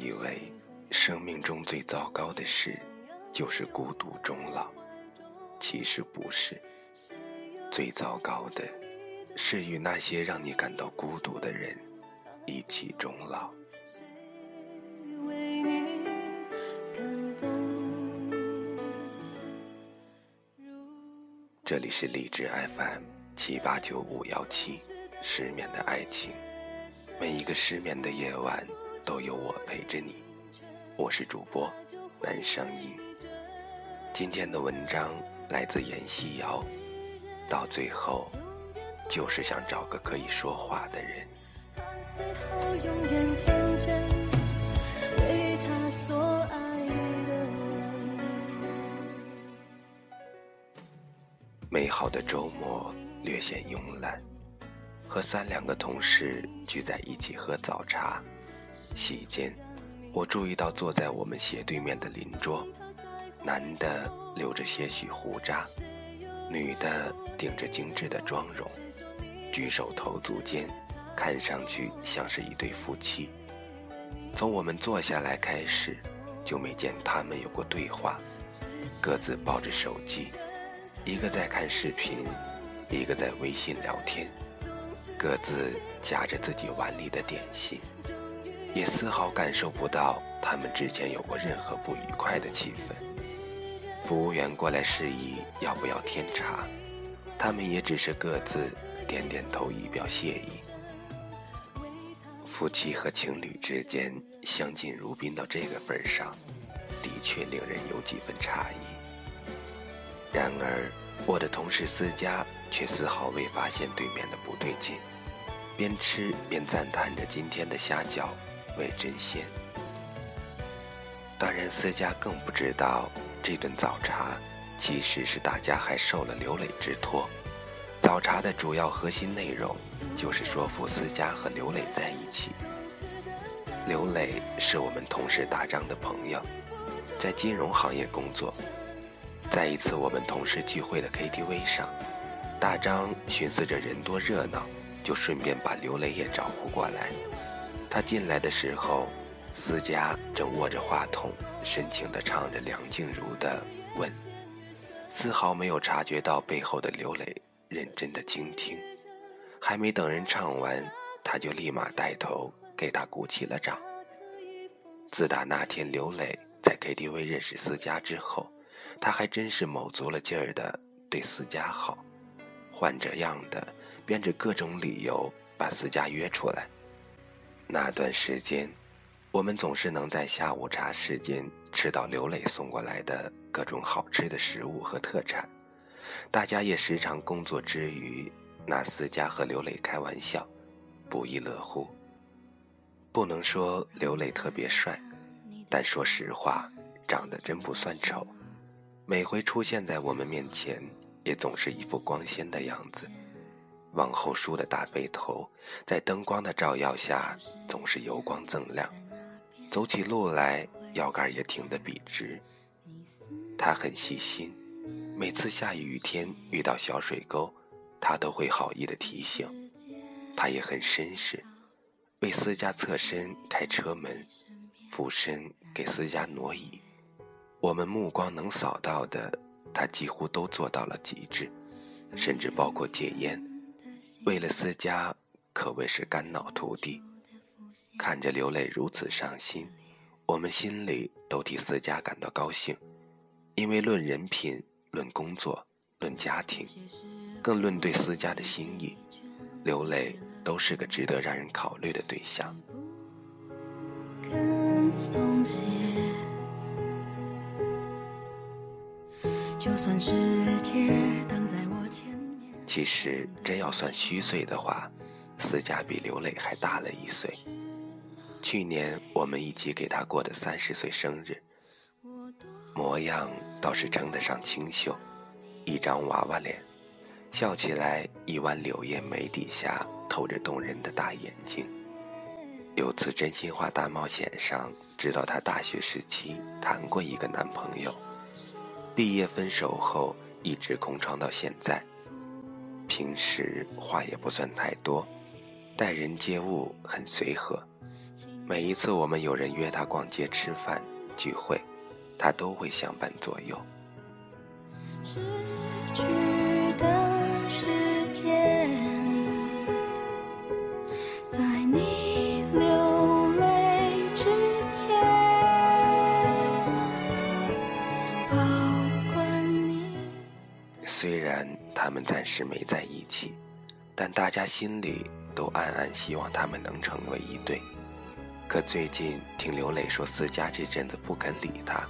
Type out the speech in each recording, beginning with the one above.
以为，生命中最糟糕的事，就是孤独终老。其实不是，最糟糕的，是与那些让你感到孤独的人，一起终老。这里是荔枝 FM 七八九五幺七，失眠的爱情，每一个失眠的夜晚都有我陪着你。我是主播南声音。今天的文章来自闫西瑶，到最后，就是想找个可以说话的人。美好的周末略显慵懒，和三两个同事聚在一起喝早茶。席间，我注意到坐在我们斜对面的邻桌，男的留着些许胡渣，女的顶着精致的妆容，举手投足间，看上去像是一对夫妻。从我们坐下来开始，就没见他们有过对话，各自抱着手机。一个在看视频，一个在微信聊天，各自夹着自己碗里的点心，也丝毫感受不到他们之前有过任何不愉快的气氛。服务员过来示意要不要添茶，他们也只是各自点点头以表谢意。夫妻和情侣之间相敬如宾到这个份上，的确令人有几分诧异。然而，我的同事思佳却丝毫未发现对面的不对劲，边吃边赞叹着今天的虾饺为真鲜。当然，思佳更不知道这顿早茶其实是大家还受了刘磊之托。早茶的主要核心内容就是说服思佳和刘磊在一起。刘磊是我们同事大张的朋友，在金融行业工作。在一次我们同事聚会的 KTV 上，大张寻思着人多热闹，就顺便把刘磊也招呼过来。他进来的时候，思佳正握着话筒，深情地唱着梁静茹的《吻》，丝毫没有察觉到背后的刘磊认真的倾听。还没等人唱完，他就立马带头给他鼓起了掌。自打那天刘磊在 KTV 认识思佳之后，他还真是卯足了劲儿的对思佳好，换着样的编着各种理由把思佳约出来。那段时间，我们总是能在下午茶时间吃到刘磊送过来的各种好吃的食物和特产，大家也时常工作之余拿思佳和刘磊开玩笑，不亦乐乎。不能说刘磊特别帅，但说实话，长得真不算丑。每回出现在我们面前，也总是一副光鲜的样子。往后梳的大背头，在灯光的照耀下，总是油光锃亮。走起路来，腰杆也挺得笔直。他很细心，每次下雨天遇到小水沟，他都会好意的提醒。他也很绅士，为私家侧身开车门，俯身给私家挪椅。我们目光能扫到的，他几乎都做到了极致，甚至包括戒烟。为了思佳，可谓是肝脑涂地。看着刘磊如此上心，我们心里都替思佳感到高兴，因为论人品、论工作、论家庭，更论对思佳的心意，刘磊都是个值得让人考虑的对象。就算世界挡在。其实真要算虚岁的话，思佳比刘磊还大了一岁。去年我们一起给他过的三十岁生日，模样倒是称得上清秀，一张娃娃脸，笑起来一弯柳叶眉底下透着动人的大眼睛。有次真心话大冒险上，知道她大学时期谈过一个男朋友。毕业分手后，一直空窗到现在。平时话也不算太多，待人接物很随和，每一次我们有人约他逛街、吃饭、聚会，他都会相伴左右。他们暂时没在一起，但大家心里都暗暗希望他们能成为一对。可最近听刘磊说，思佳这阵子不肯理他，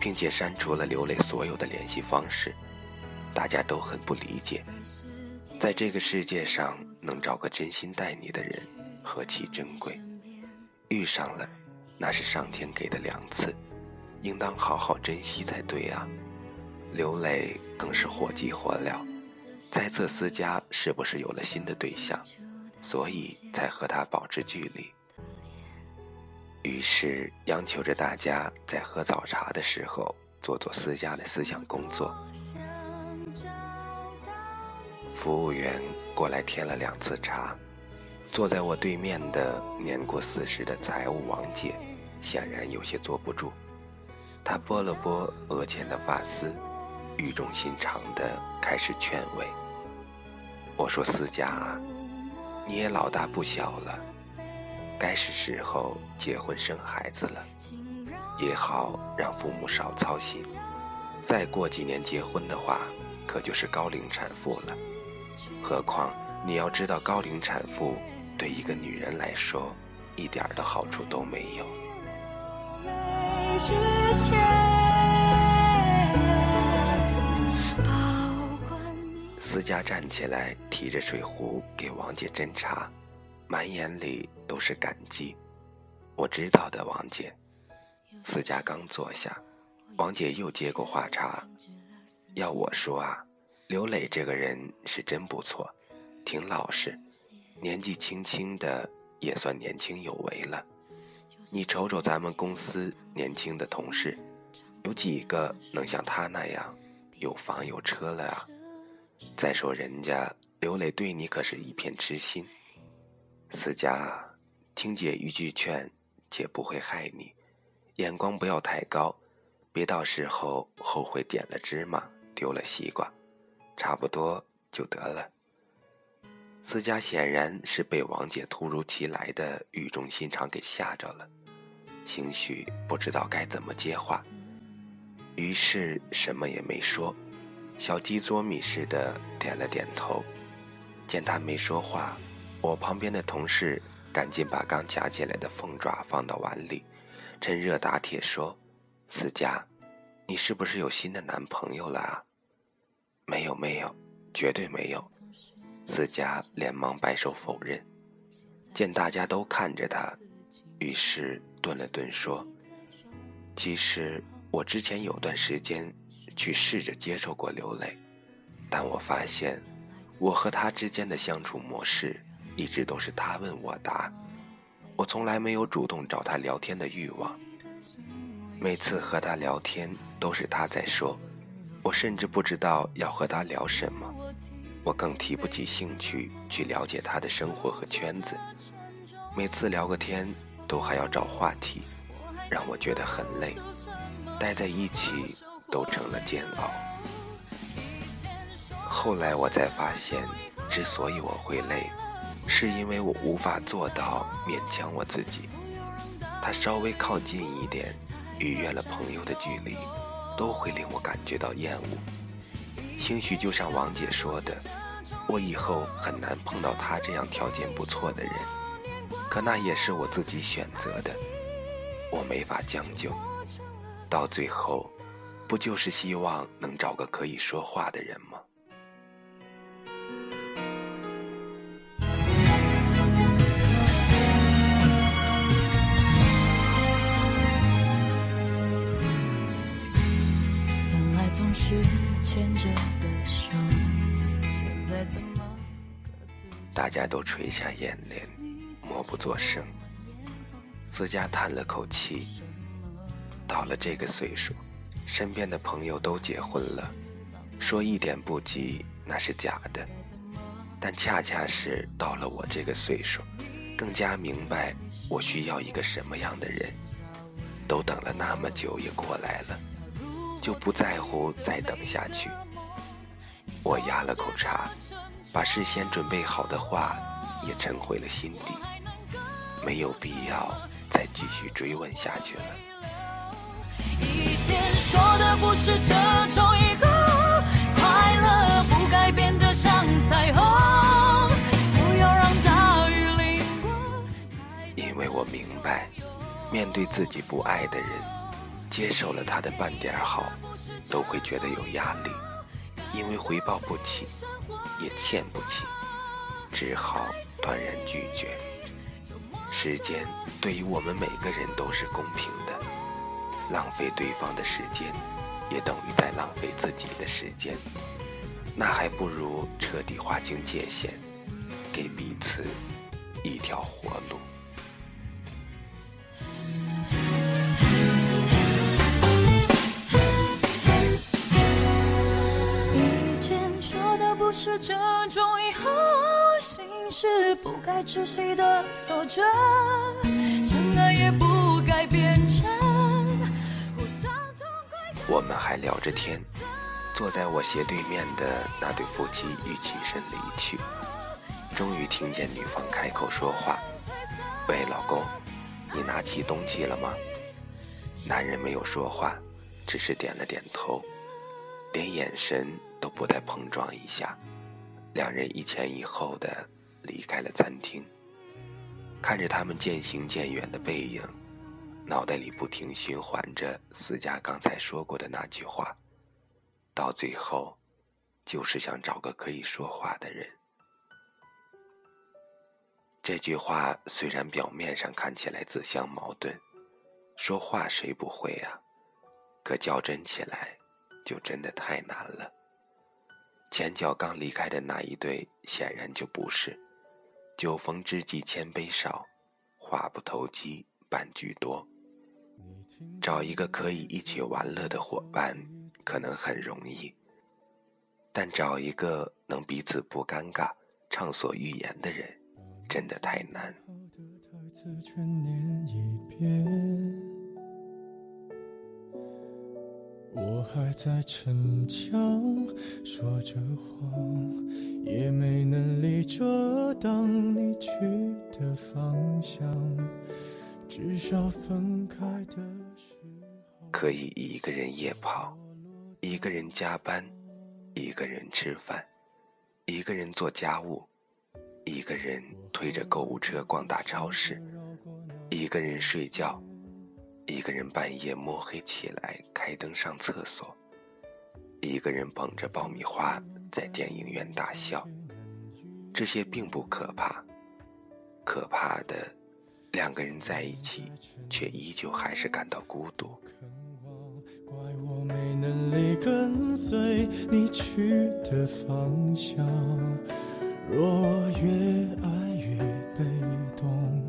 并且删除了刘磊所有的联系方式，大家都很不理解。在这个世界上，能找个真心待你的人，何其珍贵！遇上了，那是上天给的两次，应当好好珍惜才对啊。刘磊更是火急火燎，猜测思佳是不是有了新的对象，所以才和他保持距离。于是央求着大家在喝早茶的时候做做私家的思想工作。服务员过来添了两次茶，坐在我对面的年过四十的财务王姐显然有些坐不住，她拨了拨额前的发丝，语重心长地开始劝慰。我说：“思佳啊，你也老大不小了。”该是时候结婚生孩子了，也好让父母少操心。再过几年结婚的话，可就是高龄产妇了。何况你要知道，高龄产妇对一个女人来说，一点的好处都没有。思佳站起来，提着水壶给王姐斟茶。满眼里都是感激，我知道的，王姐。思佳刚坐下，王姐又接过话茬。要我说啊，刘磊这个人是真不错，挺老实，年纪轻轻的也算年轻有为了。你瞅瞅咱们公司年轻的同事，有几个能像他那样有房有车了啊？再说人家刘磊对你可是一片痴心。思佳，听姐一句劝，姐不会害你，眼光不要太高，别到时候后悔点了芝麻丢了西瓜，差不多就得了。思佳显然是被王姐突如其来的语重心长给吓着了，兴许不知道该怎么接话，于是什么也没说，小鸡啄米似的点了点头。见他没说话。我旁边的同事赶紧把刚夹起来的凤爪放到碗里，趁热打铁说：“思佳，你是不是有新的男朋友了啊？”“没有，没有，绝对没有。”思佳连忙摆手否认。见大家都看着他，于是顿了顿说：“其实我之前有段时间去试着接受过流泪，但我发现我和他之间的相处模式。”一直都是他问我答，我从来没有主动找他聊天的欲望。每次和他聊天都是他在说，我甚至不知道要和他聊什么，我更提不起兴趣去了解他的生活和圈子。每次聊个天都还要找话题，让我觉得很累，待在一起都成了煎熬。后来我才发现，之所以我会累。是因为我无法做到勉强我自己，他稍微靠近一点，逾越了朋友的距离，都会令我感觉到厌恶。兴许就像王姐说的，我以后很难碰到他这样条件不错的人，可那也是我自己选择的，我没法将就。到最后，不就是希望能找个可以说话的人吗？大家都垂下眼帘，默不作声。自家叹了口气。到了这个岁数，身边的朋友都结婚了，说一点不急那是假的。但恰恰是到了我这个岁数，更加明白我需要一个什么样的人。都等了那么久也过来了，就不在乎再等下去。我压了口茶，把事先准备好的话也沉回了心底，没有必要再继续追问下去了。不是这种一个快乐不改变的像彩虹，不要让大雨淋过。因为我明白，面对自己不爱的人，接受了他的半点好，都会觉得有压力。因为回报不起，也欠不起，只好断然拒绝。时间对于我们每个人都是公平的，浪费对方的时间，也等于在浪费自己的时间。那还不如彻底划清界限，给彼此一条活路。以前说的不是这种以后心事不该窒息的锁着，我们还聊着天，坐在我斜对面的那对夫妻欲起身离去，终于听见女方开口说话：“喂，老公，你拿起东西了吗？”男人没有说话，只是点了点头，连眼神。都不带碰撞一下，两人一前一后的离开了餐厅。看着他们渐行渐远的背影，脑袋里不停循环着思佳刚才说过的那句话，到最后，就是想找个可以说话的人。这句话虽然表面上看起来自相矛盾，说话谁不会啊？可较真起来，就真的太难了。前脚刚离开的那一对，显然就不是。酒逢知己千杯少，话不投机半句多。找一个可以一起玩乐的伙伴，可能很容易；但找一个能彼此不尴尬、畅所欲言的人，真的太难。我还在逞强，说着谎，也没能力遮挡你去的方向。至少分开的时候，可以一个人夜跑，一个人加班，一个人吃饭，一个人做家务，一个人推着购物车逛大超市，一个人睡觉。一个人半夜摸黑起来开灯上厕所，一个人捧着爆米花在电影院大笑，这些并不可怕，可怕的，两个人在一起却依旧还是感到孤独。怪我没能力跟随你去的方向，若越爱越被动。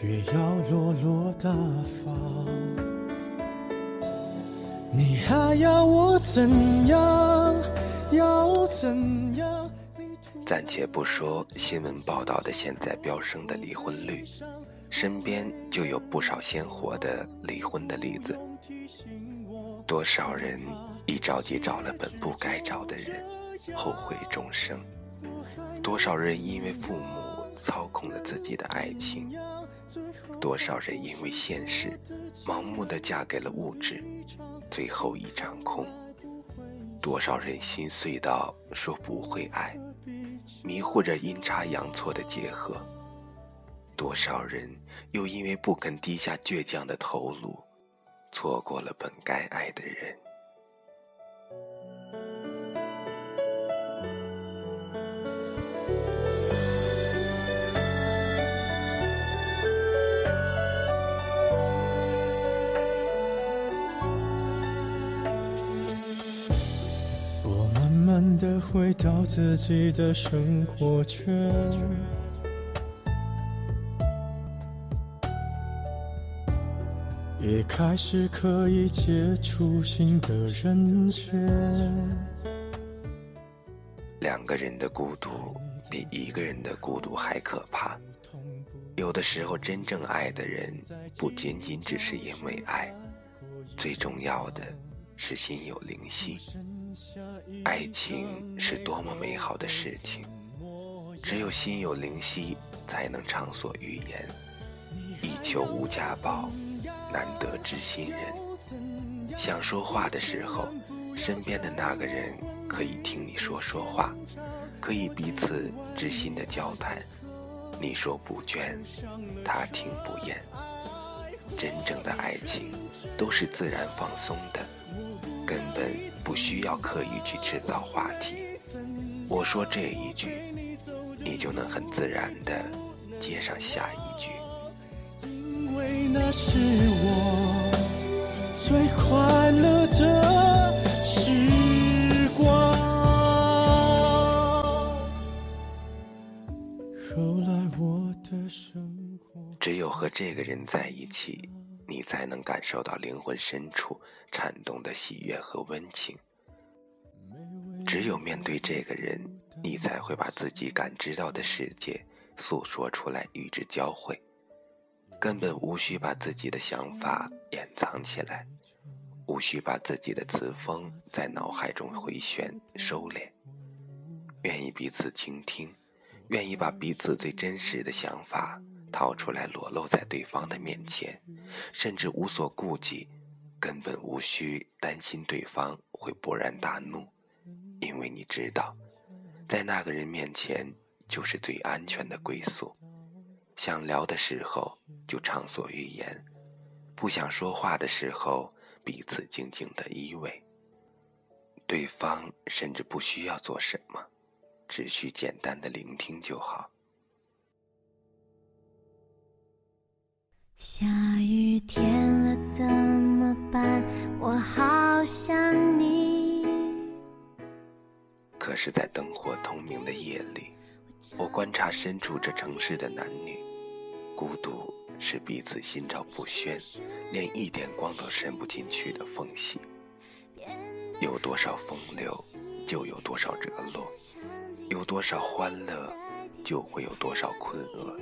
越要落落大方，你还要我怎样？要怎样？暂且不说新闻报道的现在飙升的离婚率，身边就有不少鲜活的离婚的例子。多少人一着急找了本不该找的人，后悔终生；多少人因为父母。操控了自己的爱情，多少人因为现实，盲目的嫁给了物质，最后一场空。多少人心碎到说不会爱，迷糊着阴差阳错的结合。多少人又因为不肯低下倔强的头颅，错过了本该爱的人。慢慢的回到自己的生活圈，也开始可以接触新的人选。两个人的孤独比一个人的孤独还可怕。有的时候，真正爱的人不仅仅只是因为爱，最重要的是心有灵犀。爱情是多么美好的事情，只有心有灵犀，才能畅所欲言。一求无家宝，难得知心人。想说话的时候，身边的那个人可以听你说说话，可以彼此知心的交谈。你说不倦，他听不厌。真正的爱情都是自然放松的，根本不需要刻意去制造话题。我说这一句，你就能很自然的接上下一。那是我最快乐的时光。只有和这个人在一起。你才能感受到灵魂深处颤动的喜悦和温情。只有面对这个人，你才会把自己感知到的世界诉说出来，与之交汇。根本无需把自己的想法掩藏起来，无需把自己的词风在脑海中回旋收敛。愿意彼此倾听，愿意把彼此最真实的想法。掏出来裸露在对方的面前，甚至无所顾忌，根本无需担心对方会勃然大怒，因为你知道，在那个人面前就是最安全的归宿。想聊的时候就畅所欲言，不想说话的时候彼此静静的依偎。对方甚至不需要做什么，只需简单的聆听就好。下雨天了怎么办？我好想你。可是，在灯火通明的夜里，我观察身处这城市的男女，孤独是彼此心照不宣，连一点光都伸不进去的缝隙。有多少风流，就有多少折落；有多少欢乐，就会有多少困厄。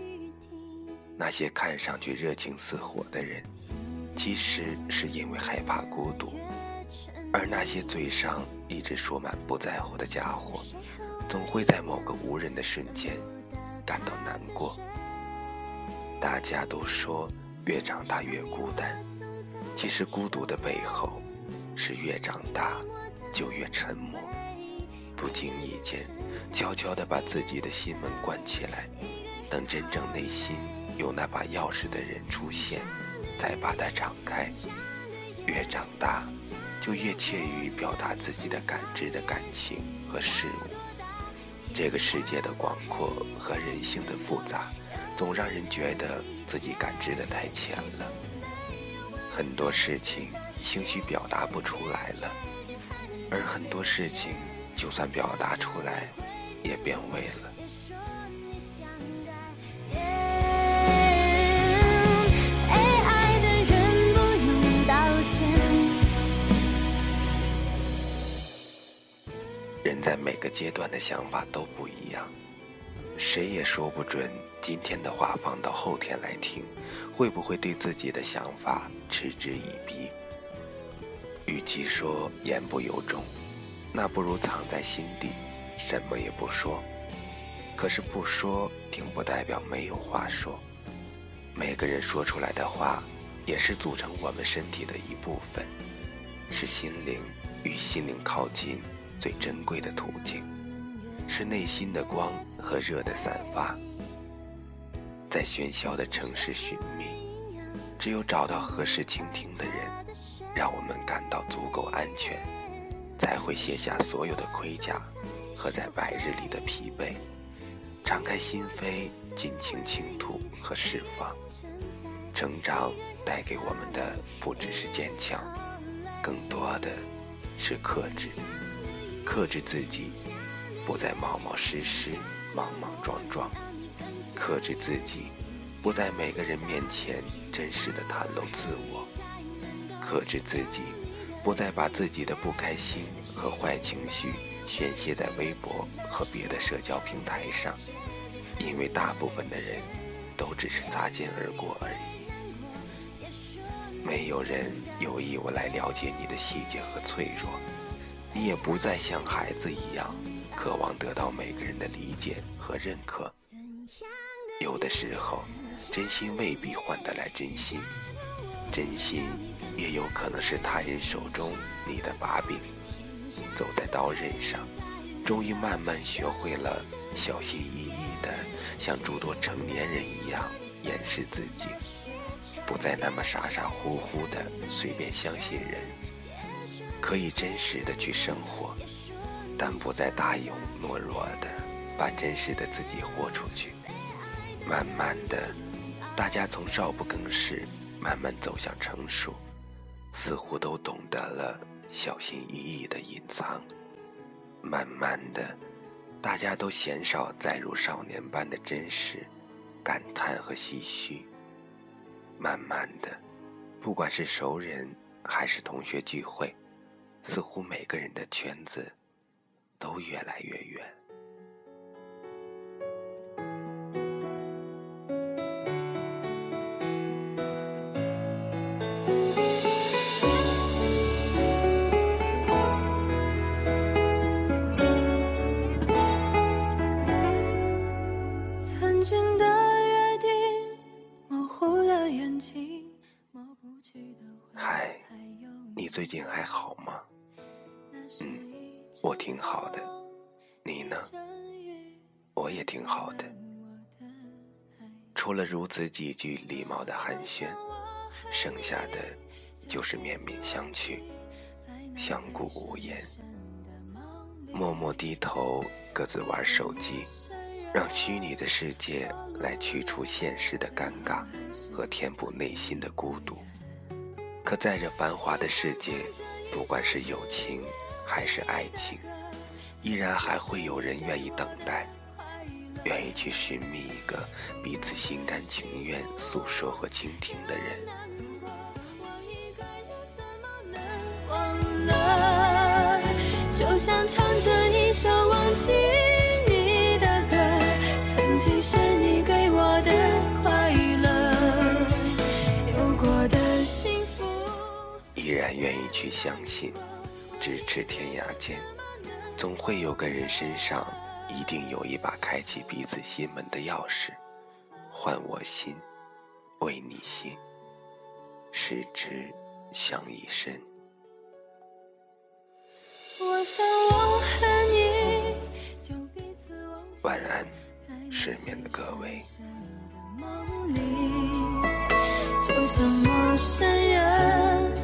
那些看上去热情似火的人，其实是因为害怕孤独；而那些嘴上一直说满不在乎的家伙，总会在某个无人的瞬间感到难过。大家都说越长大越孤单，其实孤独的背后是越长大就越沉默，不经意间悄悄地把自己的心门关起来，等真正内心。有那把钥匙的人出现，再把它敞开。越长大，就越怯于表达自己的感知的感情和事物。这个世界的广阔和人性的复杂，总让人觉得自己感知的太浅了。很多事情兴许表达不出来了，而很多事情就算表达出来，也变味了。人在每个阶段的想法都不一样，谁也说不准今天的话放到后天来听，会不会对自己的想法嗤之以鼻。与其说言不由衷，那不如藏在心底，什么也不说。可是不说，并不代表没有话说。每个人说出来的话，也是组成我们身体的一部分，是心灵与心灵靠近。最珍贵的途径，是内心的光和热的散发。在喧嚣的城市寻觅，只有找到合适倾听的人，让我们感到足够安全，才会卸下所有的盔甲和在白日里的疲惫，敞开心扉，尽情倾吐和释放。成长带给我们的不只是坚强，更多的是克制。克制自己，不再冒冒失失、莽莽撞撞；克制自己，不在每个人面前真实的袒露自我；克制自己，不再把自己的不开心和坏情绪宣泄在微博和别的社交平台上，因为大部分的人都只是擦肩而过而已。没有人有义务来了解你的细节和脆弱，你也不再像孩子一样渴望得到每个人的理解和认可。有的时候，真心未必换得来真心，真心也有可能是他人手中你的把柄。走在刀刃上，终于慢慢学会了小心翼翼的，像诸多成年人一样掩饰自己，不再那么傻傻乎乎的随便相信人，可以真实的去生活，但不再大勇懦弱的把真实的自己豁出去。慢慢的，大家从少不更事慢慢走向成熟，似乎都懂得了。小心翼翼的隐藏，慢慢的，大家都鲜少再如少年般的真实、感叹和唏嘘。慢慢的，不管是熟人还是同学聚会，似乎每个人的圈子都越来越远。最近还好吗？嗯，我挺好的。你呢？我也挺好的。除了如此几句礼貌的寒暄，剩下的就是面面相觑，相顾无言，默默低头，各自玩手机，让虚拟的世界来去除现实的尴尬和填补内心的孤独。可在这繁华的世界，不管是友情还是爱情，依然还会有人愿意等待，愿意去寻觅一个彼此心甘情愿诉说和倾听的人。就像唱着一首忘记你的歌，曾经是你给我的快乐，有过的幸福。依然愿意去相信，咫尺天涯间，总会有个人身上一定有一把开启彼此心门的钥匙。换我心，为你心，十指相依深。晚安，失眠的各位。就像陌生人。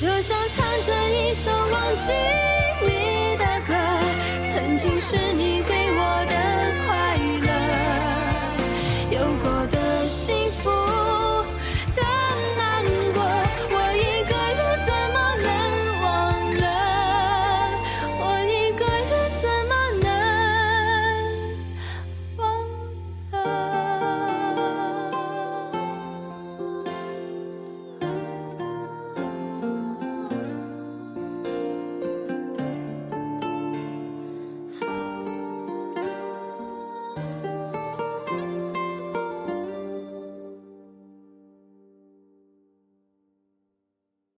就像唱着一首忘记你的歌，曾经是你给。